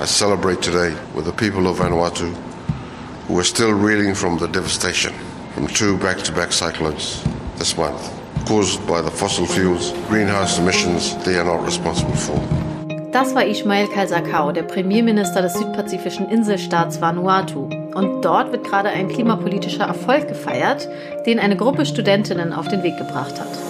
I celebrate today with the people of Vanuatu who are still reeling from the devastation from two back-to-back cyclones this month caused by the fossil fuels, greenhouse emissions they are not responsible for. Das war Ismail Kalsakau, der Premierminister des südpazifischen Inselstaats Vanuatu. Und dort wird gerade ein klimapolitischer Erfolg gefeiert, den eine Gruppe Studentinnen auf den Weg gebracht hat.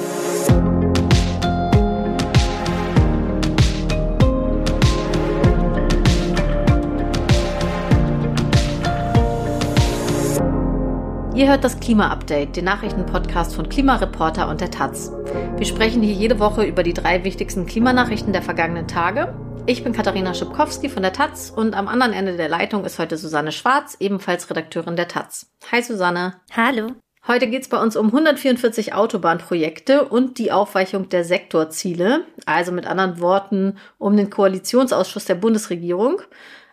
Ihr hört das Klima-Update, den Nachrichtenpodcast von Klimareporter und der Taz. Wir sprechen hier jede Woche über die drei wichtigsten Klimanachrichten der vergangenen Tage. Ich bin Katharina Schipkowski von der Taz und am anderen Ende der Leitung ist heute Susanne Schwarz, ebenfalls Redakteurin der Taz. Hi Susanne. Hallo. Heute geht es bei uns um 144 Autobahnprojekte und die Aufweichung der Sektorziele, also mit anderen Worten um den Koalitionsausschuss der Bundesregierung.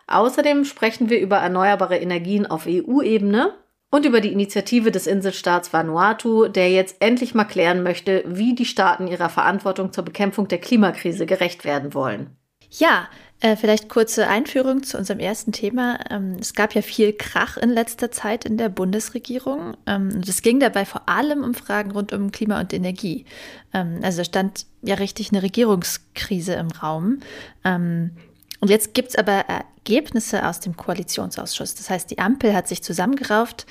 Außerdem sprechen wir über erneuerbare Energien auf EU-Ebene und über die Initiative des Inselstaats Vanuatu, der jetzt endlich mal klären möchte, wie die Staaten ihrer Verantwortung zur Bekämpfung der Klimakrise gerecht werden wollen. Ja, äh, vielleicht kurze Einführung zu unserem ersten Thema. Ähm, es gab ja viel Krach in letzter Zeit in der Bundesregierung. Ähm, es ging dabei vor allem um Fragen rund um Klima und Energie. Ähm, also stand ja richtig eine Regierungskrise im Raum. Ähm, und jetzt gibt es aber Ergebnisse aus dem Koalitionsausschuss. Das heißt, die Ampel hat sich zusammengerauft,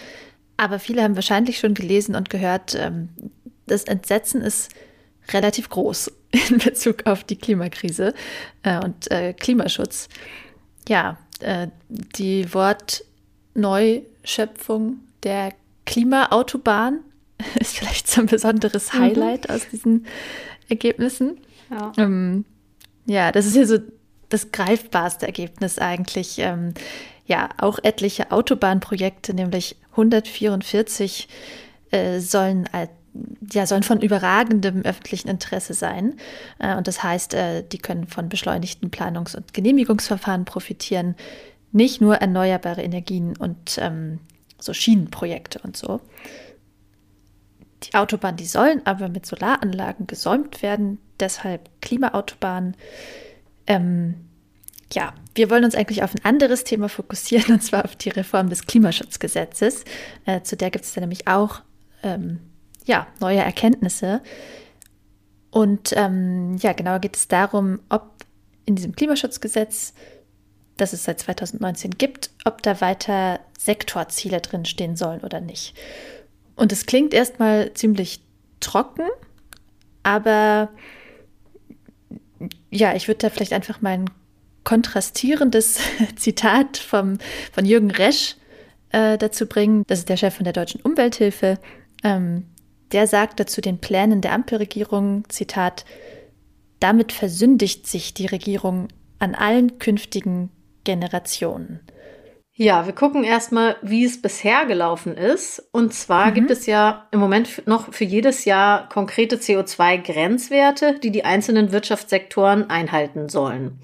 aber viele haben wahrscheinlich schon gelesen und gehört, ähm, das Entsetzen ist relativ groß in Bezug auf die Klimakrise äh, und äh, Klimaschutz. Ja, äh, die Wortneuschöpfung der Klimaautobahn ist vielleicht so ein besonderes mhm. Highlight mhm. aus diesen Ergebnissen. Ja. Ähm, ja, das ist ja so das greifbarste Ergebnis eigentlich. Ähm, ja, auch etliche Autobahnprojekte, nämlich 144, äh, sollen ja, sollen von überragendem öffentlichen Interesse sein. Äh, und das heißt, äh, die können von beschleunigten Planungs- und Genehmigungsverfahren profitieren. Nicht nur erneuerbare Energien und ähm, so Schienenprojekte und so. Die Autobahnen, die sollen aber mit Solaranlagen gesäumt werden, deshalb Klimaautobahnen. Ähm, ja, wir wollen uns eigentlich auf ein anderes Thema fokussieren, und zwar auf die Reform des Klimaschutzgesetzes. Äh, zu der gibt es dann nämlich auch ähm, ja, neue Erkenntnisse. Und ähm, ja, genauer geht es darum, ob in diesem Klimaschutzgesetz, das es seit 2019 gibt, ob da weiter Sektorziele drinstehen sollen oder nicht. Und es klingt erstmal ziemlich trocken, aber ja, ich würde da vielleicht einfach mal ein kontrastierendes Zitat vom, von Jürgen Resch äh, dazu bringen. Das ist der Chef von der Deutschen Umwelthilfe. Ähm, der sagte zu den Plänen der Ampelregierung, Zitat, damit versündigt sich die Regierung an allen künftigen Generationen. Ja, wir gucken erstmal, wie es bisher gelaufen ist. Und zwar mhm. gibt es ja im Moment noch für jedes Jahr konkrete CO2-Grenzwerte, die die einzelnen Wirtschaftssektoren einhalten sollen.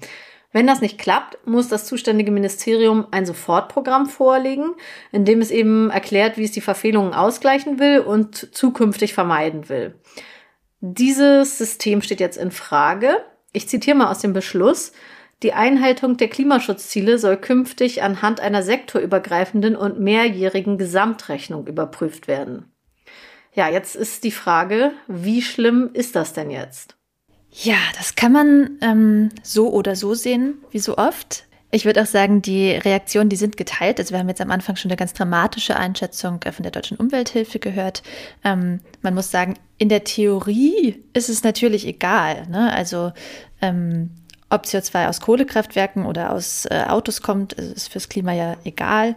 Wenn das nicht klappt, muss das zuständige Ministerium ein Sofortprogramm vorlegen, in dem es eben erklärt, wie es die Verfehlungen ausgleichen will und zukünftig vermeiden will. Dieses System steht jetzt in Frage. Ich zitiere mal aus dem Beschluss. Die Einhaltung der Klimaschutzziele soll künftig anhand einer sektorübergreifenden und mehrjährigen Gesamtrechnung überprüft werden. Ja, jetzt ist die Frage, wie schlimm ist das denn jetzt? Ja, das kann man ähm, so oder so sehen, wie so oft. Ich würde auch sagen, die Reaktionen, die sind geteilt. Also wir haben jetzt am Anfang schon eine ganz dramatische Einschätzung äh, von der Deutschen Umwelthilfe gehört. Ähm, man muss sagen, in der Theorie ist es natürlich egal. Ne? Also ähm, ob CO2 aus Kohlekraftwerken oder aus äh, Autos kommt, ist fürs Klima ja egal.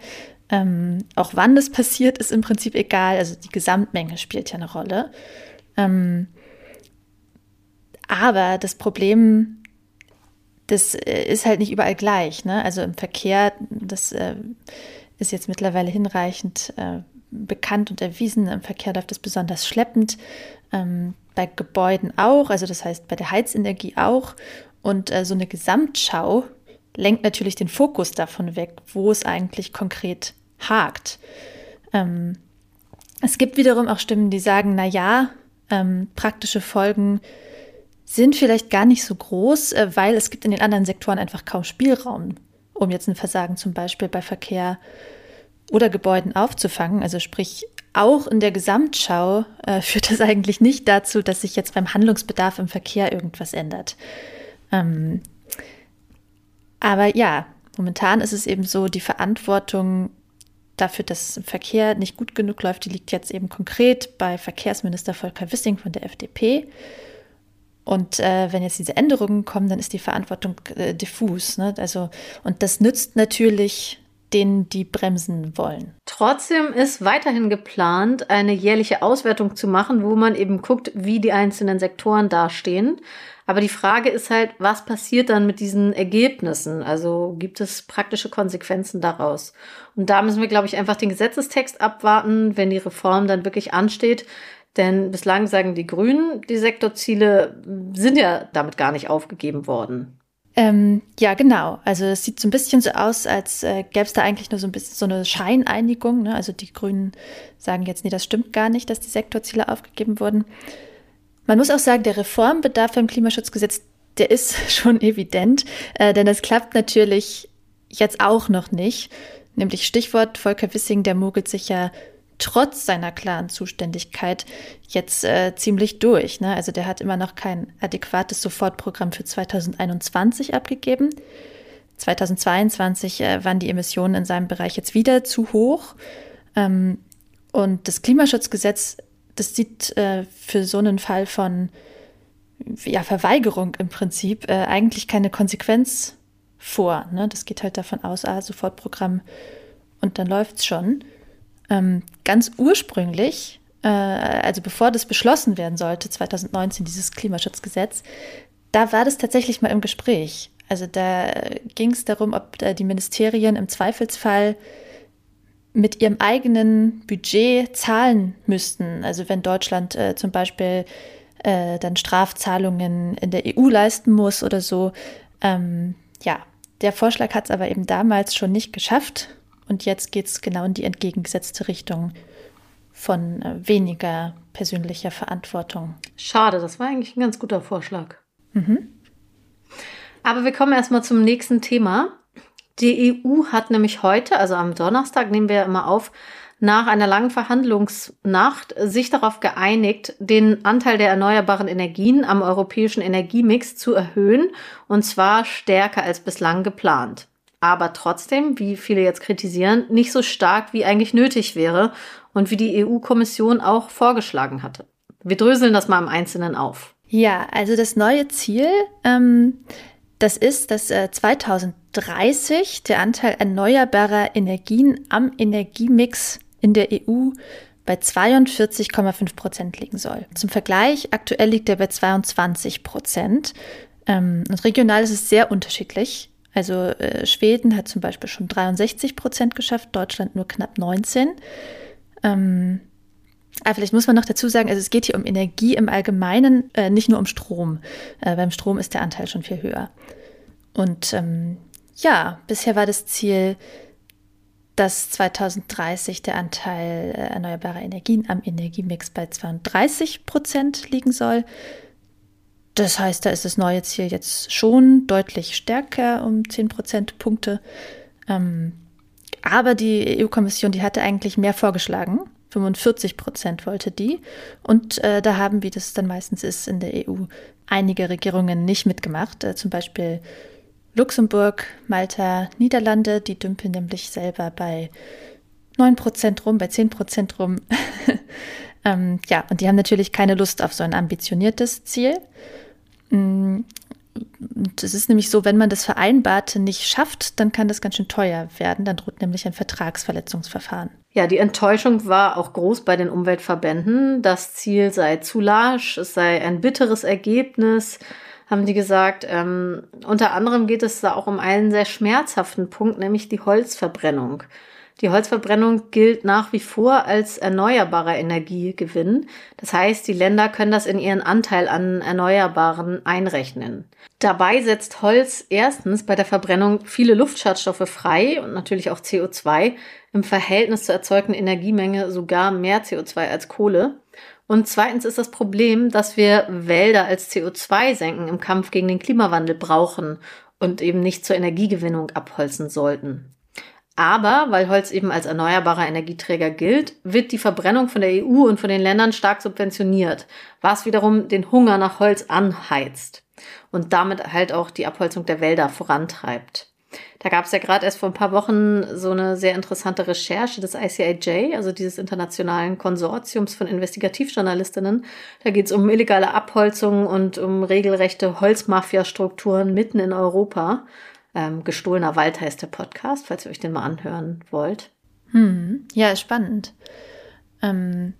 Ähm, auch wann das passiert, ist im Prinzip egal. Also die Gesamtmenge spielt ja eine Rolle. Ähm, aber das Problem, das äh, ist halt nicht überall gleich. Ne? Also im Verkehr, das äh, ist jetzt mittlerweile hinreichend äh, bekannt und erwiesen. Im Verkehr läuft es besonders schleppend. Ähm, bei Gebäuden auch, also das heißt bei der Heizenergie auch. Und äh, so eine Gesamtschau lenkt natürlich den Fokus davon weg, wo es eigentlich konkret hakt. Ähm, es gibt wiederum auch Stimmen, die sagen, na ja, ähm, praktische Folgen sind vielleicht gar nicht so groß, äh, weil es gibt in den anderen Sektoren einfach kaum Spielraum, um jetzt ein Versagen zum Beispiel bei Verkehr oder Gebäuden aufzufangen. Also sprich, auch in der Gesamtschau äh, führt das eigentlich nicht dazu, dass sich jetzt beim Handlungsbedarf im Verkehr irgendwas ändert. Ähm, aber ja, momentan ist es eben so, die Verantwortung dafür, dass im Verkehr nicht gut genug läuft, die liegt jetzt eben konkret bei Verkehrsminister Volker Wissing von der FDP. Und äh, wenn jetzt diese Änderungen kommen, dann ist die Verantwortung äh, diffus. Ne? Also, und das nützt natürlich denen, die bremsen wollen. Trotzdem ist weiterhin geplant, eine jährliche Auswertung zu machen, wo man eben guckt, wie die einzelnen Sektoren dastehen. Aber die Frage ist halt, was passiert dann mit diesen Ergebnissen? Also gibt es praktische Konsequenzen daraus? Und da müssen wir, glaube ich, einfach den Gesetzestext abwarten, wenn die Reform dann wirklich ansteht. Denn bislang sagen die Grünen, die Sektorziele sind ja damit gar nicht aufgegeben worden. Ähm, ja, genau. Also es sieht so ein bisschen so aus, als äh, gäbe es da eigentlich nur so ein bisschen so eine Scheineinigung. Ne? Also die Grünen sagen jetzt, nee, das stimmt gar nicht, dass die Sektorziele aufgegeben wurden. Man muss auch sagen, der Reformbedarf beim Klimaschutzgesetz, der ist schon evident, äh, denn es klappt natürlich jetzt auch noch nicht. Nämlich Stichwort Volker Wissing, der mogelt sich ja trotz seiner klaren Zuständigkeit jetzt äh, ziemlich durch. Ne? Also der hat immer noch kein adäquates Sofortprogramm für 2021 abgegeben. 2022 äh, waren die Emissionen in seinem Bereich jetzt wieder zu hoch. Ähm, und das Klimaschutzgesetz das sieht äh, für so einen Fall von ja, Verweigerung im Prinzip äh, eigentlich keine Konsequenz vor. Ne? Das geht halt davon aus, ah, Sofortprogramm und dann läuft es schon. Ähm, ganz ursprünglich, äh, also bevor das beschlossen werden sollte, 2019, dieses Klimaschutzgesetz, da war das tatsächlich mal im Gespräch. Also da ging es darum, ob die Ministerien im Zweifelsfall mit ihrem eigenen Budget zahlen müssten. Also wenn Deutschland äh, zum Beispiel äh, dann Strafzahlungen in der EU leisten muss oder so. Ähm, ja, der Vorschlag hat es aber eben damals schon nicht geschafft. Und jetzt geht es genau in die entgegengesetzte Richtung von äh, weniger persönlicher Verantwortung. Schade, das war eigentlich ein ganz guter Vorschlag. Mhm. Aber wir kommen erstmal zum nächsten Thema. Die EU hat nämlich heute, also am Donnerstag nehmen wir immer auf, nach einer langen Verhandlungsnacht sich darauf geeinigt, den Anteil der erneuerbaren Energien am europäischen Energiemix zu erhöhen, und zwar stärker als bislang geplant. Aber trotzdem, wie viele jetzt kritisieren, nicht so stark, wie eigentlich nötig wäre und wie die EU-Kommission auch vorgeschlagen hatte. Wir dröseln das mal im Einzelnen auf. Ja, also das neue Ziel, ähm, das ist, dass äh, 2030 der Anteil erneuerbarer Energien am Energiemix in der EU bei 42,5 Prozent liegen soll. Zum Vergleich, aktuell liegt er bei 22 Prozent. Ähm, und regional ist es sehr unterschiedlich. Also äh, Schweden hat zum Beispiel schon 63 Prozent geschafft, Deutschland nur knapp 19. Ähm, aber vielleicht muss man noch dazu sagen, also es geht hier um Energie im Allgemeinen, äh, nicht nur um Strom. Äh, beim Strom ist der Anteil schon viel höher. Und ähm, ja, bisher war das Ziel, dass 2030 der Anteil äh, erneuerbarer Energien am Energiemix bei 32 Prozent liegen soll. Das heißt, da ist das neue Ziel jetzt schon deutlich stärker um 10 Prozentpunkte. Ähm, aber die EU-Kommission, die hatte eigentlich mehr vorgeschlagen. 45 Prozent wollte die. Und äh, da haben, wie das dann meistens ist in der EU, einige Regierungen nicht mitgemacht. Äh, zum Beispiel Luxemburg, Malta, Niederlande, die dümpeln nämlich selber bei 9 Prozent rum, bei 10 Prozent rum. ähm, ja, und die haben natürlich keine Lust auf so ein ambitioniertes Ziel. Mm, es ist nämlich so, wenn man das Vereinbarte nicht schafft, dann kann das ganz schön teuer werden. Dann droht nämlich ein Vertragsverletzungsverfahren. Ja, die Enttäuschung war auch groß bei den Umweltverbänden. Das Ziel sei zu lasch, es sei ein bitteres Ergebnis, haben die gesagt. Ähm, unter anderem geht es da auch um einen sehr schmerzhaften Punkt, nämlich die Holzverbrennung. Die Holzverbrennung gilt nach wie vor als erneuerbarer Energiegewinn. Das heißt, die Länder können das in ihren Anteil an Erneuerbaren einrechnen. Dabei setzt Holz erstens bei der Verbrennung viele Luftschadstoffe frei und natürlich auch CO2, im Verhältnis zur erzeugten Energiemenge sogar mehr CO2 als Kohle. Und zweitens ist das Problem, dass wir Wälder als CO2-Senken im Kampf gegen den Klimawandel brauchen und eben nicht zur Energiegewinnung abholzen sollten. Aber weil Holz eben als erneuerbarer Energieträger gilt, wird die Verbrennung von der EU und von den Ländern stark subventioniert, was wiederum den Hunger nach Holz anheizt und damit halt auch die Abholzung der Wälder vorantreibt. Da gab es ja gerade erst vor ein paar Wochen so eine sehr interessante Recherche des ICIJ, also dieses internationalen Konsortiums von Investigativjournalistinnen. Da geht es um illegale Abholzung und um regelrechte Holzmafia-Strukturen mitten in Europa. Ähm, Gestohlener Wald heißt der Podcast, falls ihr euch den mal anhören wollt. Hm, ja, spannend. Ähm,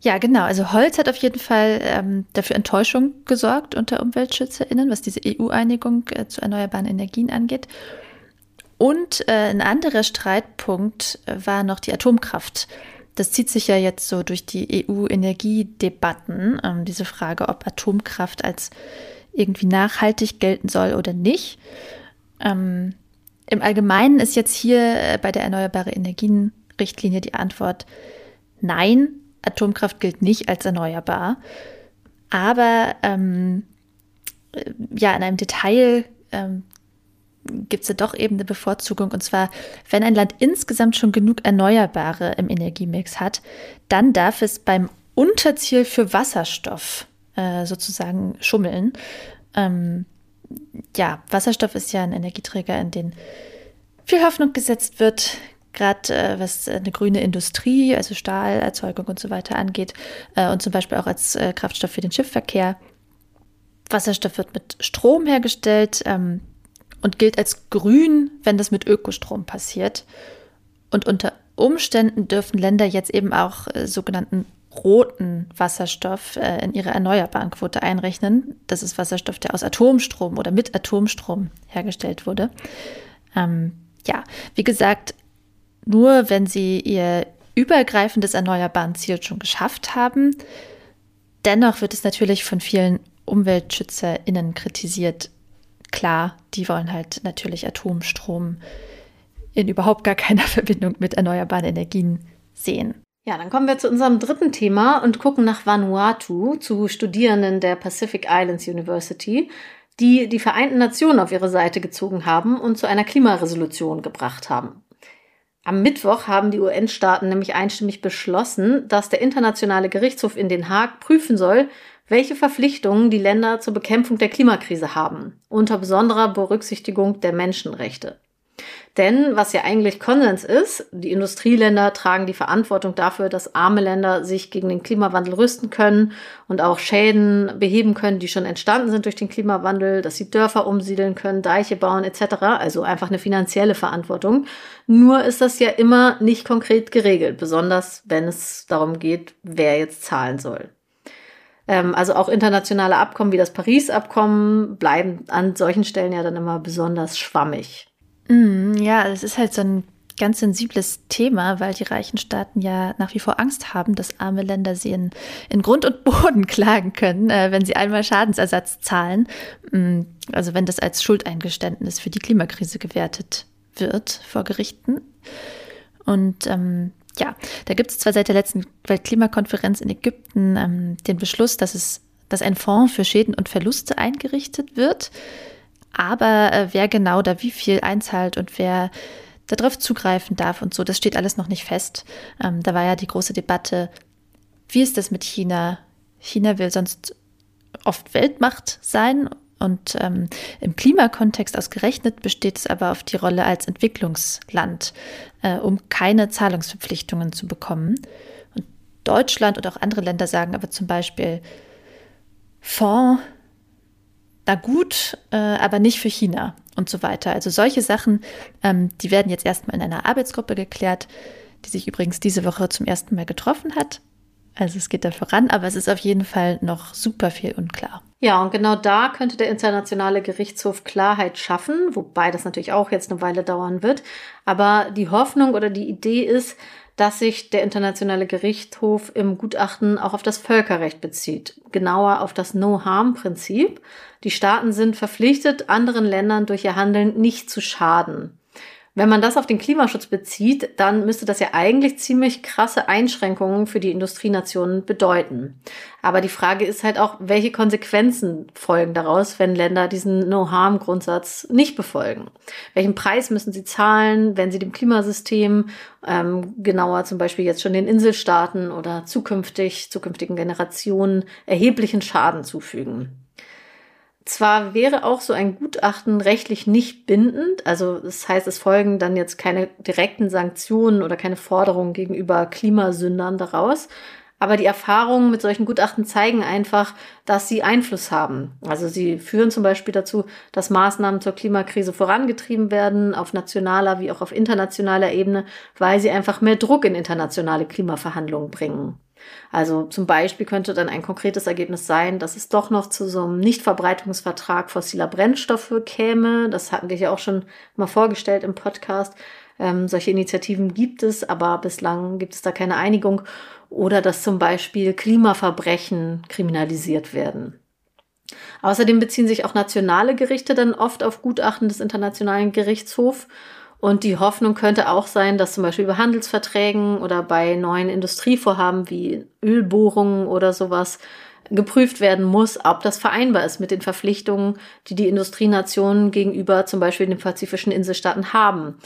ja, genau. Also Holz hat auf jeden Fall ähm, dafür Enttäuschung gesorgt unter UmweltschützerInnen, was diese EU-Einigung äh, zu erneuerbaren Energien angeht. Und äh, ein anderer Streitpunkt äh, war noch die Atomkraft. Das zieht sich ja jetzt so durch die EU-Energiedebatten, ähm, diese Frage, ob Atomkraft als irgendwie nachhaltig gelten soll oder nicht. Ähm, Im Allgemeinen ist jetzt hier äh, bei der Erneuerbare Energien-Richtlinie die Antwort nein, Atomkraft gilt nicht als erneuerbar. Aber ähm, äh, ja, in einem Detail ähm, gibt es ja doch eben eine Bevorzugung. Und zwar, wenn ein Land insgesamt schon genug Erneuerbare im Energiemix hat, dann darf es beim Unterziel für Wasserstoff äh, sozusagen schummeln. Ähm, ja, Wasserstoff ist ja ein Energieträger, in den viel Hoffnung gesetzt wird, gerade äh, was eine grüne Industrie, also Stahlerzeugung und so weiter angeht äh, und zum Beispiel auch als äh, Kraftstoff für den Schiffsverkehr. Wasserstoff wird mit Strom hergestellt ähm, und gilt als grün, wenn das mit Ökostrom passiert. Und unter Umständen dürfen Länder jetzt eben auch äh, sogenannten roten Wasserstoff äh, in ihre erneuerbaren Quote einrechnen. Das ist Wasserstoff, der aus Atomstrom oder mit Atomstrom hergestellt wurde. Ähm, ja, wie gesagt, nur wenn sie ihr übergreifendes erneuerbaren Ziel schon geschafft haben. Dennoch wird es natürlich von vielen UmweltschützerInnen kritisiert. Klar, die wollen halt natürlich Atomstrom in überhaupt gar keiner Verbindung mit erneuerbaren Energien sehen. Ja, dann kommen wir zu unserem dritten Thema und gucken nach Vanuatu zu Studierenden der Pacific Islands University, die die Vereinten Nationen auf ihre Seite gezogen haben und zu einer Klimaresolution gebracht haben. Am Mittwoch haben die UN-Staaten nämlich einstimmig beschlossen, dass der Internationale Gerichtshof in Den Haag prüfen soll, welche Verpflichtungen die Länder zur Bekämpfung der Klimakrise haben, unter besonderer Berücksichtigung der Menschenrechte. Denn was ja eigentlich Konsens ist, die Industrieländer tragen die Verantwortung dafür, dass arme Länder sich gegen den Klimawandel rüsten können und auch Schäden beheben können, die schon entstanden sind durch den Klimawandel, dass sie Dörfer umsiedeln können, Deiche bauen etc. Also einfach eine finanzielle Verantwortung. Nur ist das ja immer nicht konkret geregelt, besonders wenn es darum geht, wer jetzt zahlen soll. Ähm, also auch internationale Abkommen wie das Paris-Abkommen bleiben an solchen Stellen ja dann immer besonders schwammig. Mm, ja, es ist halt so ein ganz sensibles Thema, weil die reichen Staaten ja nach wie vor Angst haben, dass arme Länder sie in, in Grund und Boden klagen können, äh, wenn sie einmal Schadensersatz zahlen. Mm, also wenn das als Schuldeingeständnis für die Klimakrise gewertet wird vor Gerichten. Und ähm, ja, da gibt es zwar seit der letzten Weltklimakonferenz in Ägypten ähm, den Beschluss, dass es dass ein Fonds für Schäden und Verluste eingerichtet wird. Aber äh, wer genau da wie viel einzahlt und wer darauf zugreifen darf und so, das steht alles noch nicht fest. Ähm, da war ja die große Debatte, wie ist das mit China? China will sonst oft Weltmacht sein und ähm, im Klimakontext ausgerechnet besteht es aber auf die Rolle als Entwicklungsland, äh, um keine Zahlungsverpflichtungen zu bekommen. Und Deutschland und auch andere Länder sagen aber zum Beispiel, Fonds na gut, äh, aber nicht für China und so weiter. Also solche Sachen, ähm, die werden jetzt erstmal in einer Arbeitsgruppe geklärt, die sich übrigens diese Woche zum ersten Mal getroffen hat. Also es geht da voran, aber es ist auf jeden Fall noch super viel unklar. Ja, und genau da könnte der Internationale Gerichtshof Klarheit schaffen, wobei das natürlich auch jetzt eine Weile dauern wird. Aber die Hoffnung oder die Idee ist, dass sich der Internationale Gerichtshof im Gutachten auch auf das Völkerrecht bezieht, genauer auf das No-Harm-Prinzip. Die Staaten sind verpflichtet, anderen Ländern durch ihr Handeln nicht zu schaden. Wenn man das auf den Klimaschutz bezieht, dann müsste das ja eigentlich ziemlich krasse Einschränkungen für die Industrienationen bedeuten. Aber die Frage ist halt auch, welche Konsequenzen folgen daraus, wenn Länder diesen No-Harm-Grundsatz nicht befolgen? Welchen Preis müssen sie zahlen, wenn sie dem Klimasystem, ähm, genauer zum Beispiel jetzt schon den Inselstaaten oder zukünftig, zukünftigen Generationen erheblichen Schaden zufügen? Zwar wäre auch so ein Gutachten rechtlich nicht bindend, also das heißt, es folgen dann jetzt keine direkten Sanktionen oder keine Forderungen gegenüber Klimasündern daraus, aber die Erfahrungen mit solchen Gutachten zeigen einfach, dass sie Einfluss haben. Also sie führen zum Beispiel dazu, dass Maßnahmen zur Klimakrise vorangetrieben werden, auf nationaler wie auch auf internationaler Ebene, weil sie einfach mehr Druck in internationale Klimaverhandlungen bringen. Also zum Beispiel könnte dann ein konkretes Ergebnis sein, dass es doch noch zu so einem Nichtverbreitungsvertrag fossiler Brennstoffe käme. Das hatten wir ja auch schon mal vorgestellt im Podcast. Ähm, solche Initiativen gibt es, aber bislang gibt es da keine Einigung. Oder dass zum Beispiel Klimaverbrechen kriminalisiert werden. Außerdem beziehen sich auch nationale Gerichte dann oft auf Gutachten des Internationalen Gerichtshofs und die Hoffnung könnte auch sein, dass zum Beispiel bei Handelsverträgen oder bei neuen Industrievorhaben wie Ölbohrungen oder sowas geprüft werden muss, ob das vereinbar ist mit den Verpflichtungen, die die Industrienationen gegenüber zum Beispiel den pazifischen Inselstaaten haben.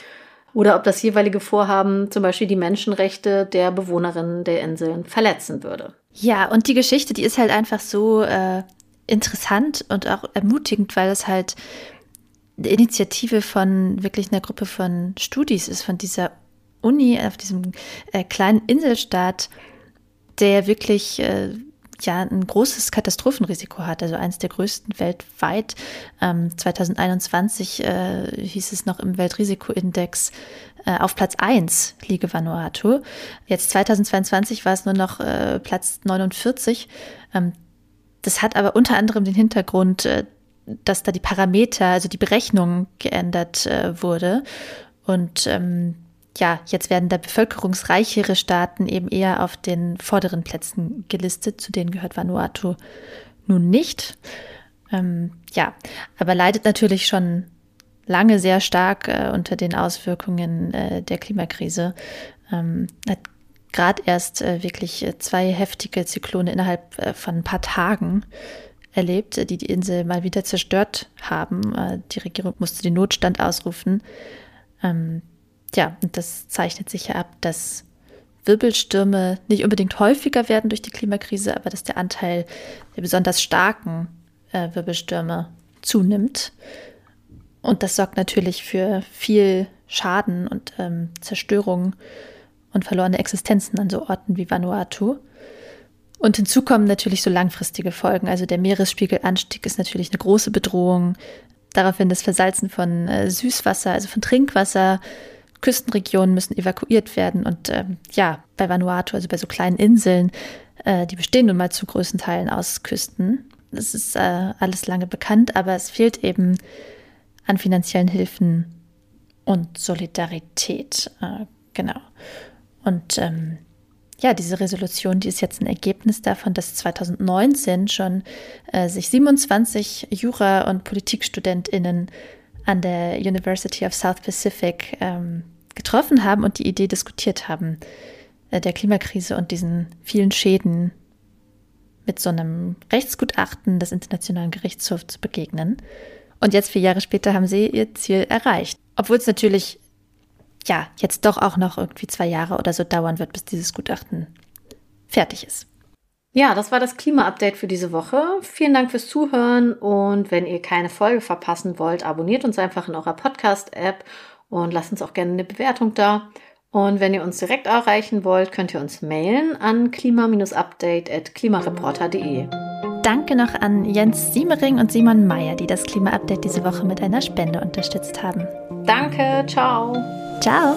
Oder ob das jeweilige Vorhaben zum Beispiel die Menschenrechte der Bewohnerinnen der Inseln verletzen würde. Ja, und die Geschichte, die ist halt einfach so äh, interessant und auch ermutigend, weil es halt Initiative von wirklich einer Gruppe von Studis ist, von dieser Uni auf diesem äh, kleinen Inselstaat, der wirklich äh, ja ein großes Katastrophenrisiko hat, also eines der größten weltweit. Ähm, 2021 äh, hieß es noch im Weltrisikoindex äh, auf Platz 1 liege Vanuatu. Jetzt 2022 war es nur noch äh, Platz 49. Ähm, das hat aber unter anderem den Hintergrund, äh, dass da die Parameter, also die Berechnung geändert äh, wurde. Und ähm, ja, jetzt werden da bevölkerungsreichere Staaten eben eher auf den vorderen Plätzen gelistet. Zu denen gehört Vanuatu nun nicht. Ähm, ja, aber leidet natürlich schon lange sehr stark äh, unter den Auswirkungen äh, der Klimakrise. Ähm, hat gerade erst äh, wirklich äh, zwei heftige Zyklone innerhalb äh, von ein paar Tagen erlebt, die die Insel mal wieder zerstört haben. Äh, die Regierung musste den Notstand ausrufen. Ähm, ja, und das zeichnet sich ja ab, dass Wirbelstürme nicht unbedingt häufiger werden durch die Klimakrise, aber dass der Anteil der besonders starken äh, Wirbelstürme zunimmt. Und das sorgt natürlich für viel Schaden und ähm, Zerstörung und verlorene Existenzen an so Orten wie Vanuatu. Und hinzu kommen natürlich so langfristige Folgen. Also der Meeresspiegelanstieg ist natürlich eine große Bedrohung. Daraufhin das Versalzen von äh, Süßwasser, also von Trinkwasser. Küstenregionen müssen evakuiert werden. Und ähm, ja, bei Vanuatu, also bei so kleinen Inseln, äh, die bestehen nun mal zu größten Teilen aus Küsten. Das ist äh, alles lange bekannt, aber es fehlt eben an finanziellen Hilfen und Solidarität. Äh, genau. Und ähm, ja, diese Resolution, die ist jetzt ein Ergebnis davon, dass 2019 schon äh, sich 27 Jura- und Politikstudentinnen an der University of South Pacific ähm, getroffen haben und die Idee diskutiert haben, äh, der Klimakrise und diesen vielen Schäden mit so einem Rechtsgutachten des Internationalen Gerichtshofs zu begegnen. Und jetzt, vier Jahre später, haben sie ihr Ziel erreicht. Obwohl es natürlich ja, jetzt doch auch noch irgendwie zwei Jahre oder so dauern wird, bis dieses Gutachten fertig ist. Ja, das war das Klima-Update für diese Woche. Vielen Dank fürs Zuhören und wenn ihr keine Folge verpassen wollt, abonniert uns einfach in eurer Podcast-App und lasst uns auch gerne eine Bewertung da. Und wenn ihr uns direkt erreichen wollt, könnt ihr uns mailen an klima-update.klimareporter.de. Danke noch an Jens Siemering und Simon Meyer, die das Klima-Update diese Woche mit einer Spende unterstützt haben. Danke, ciao. Ciao.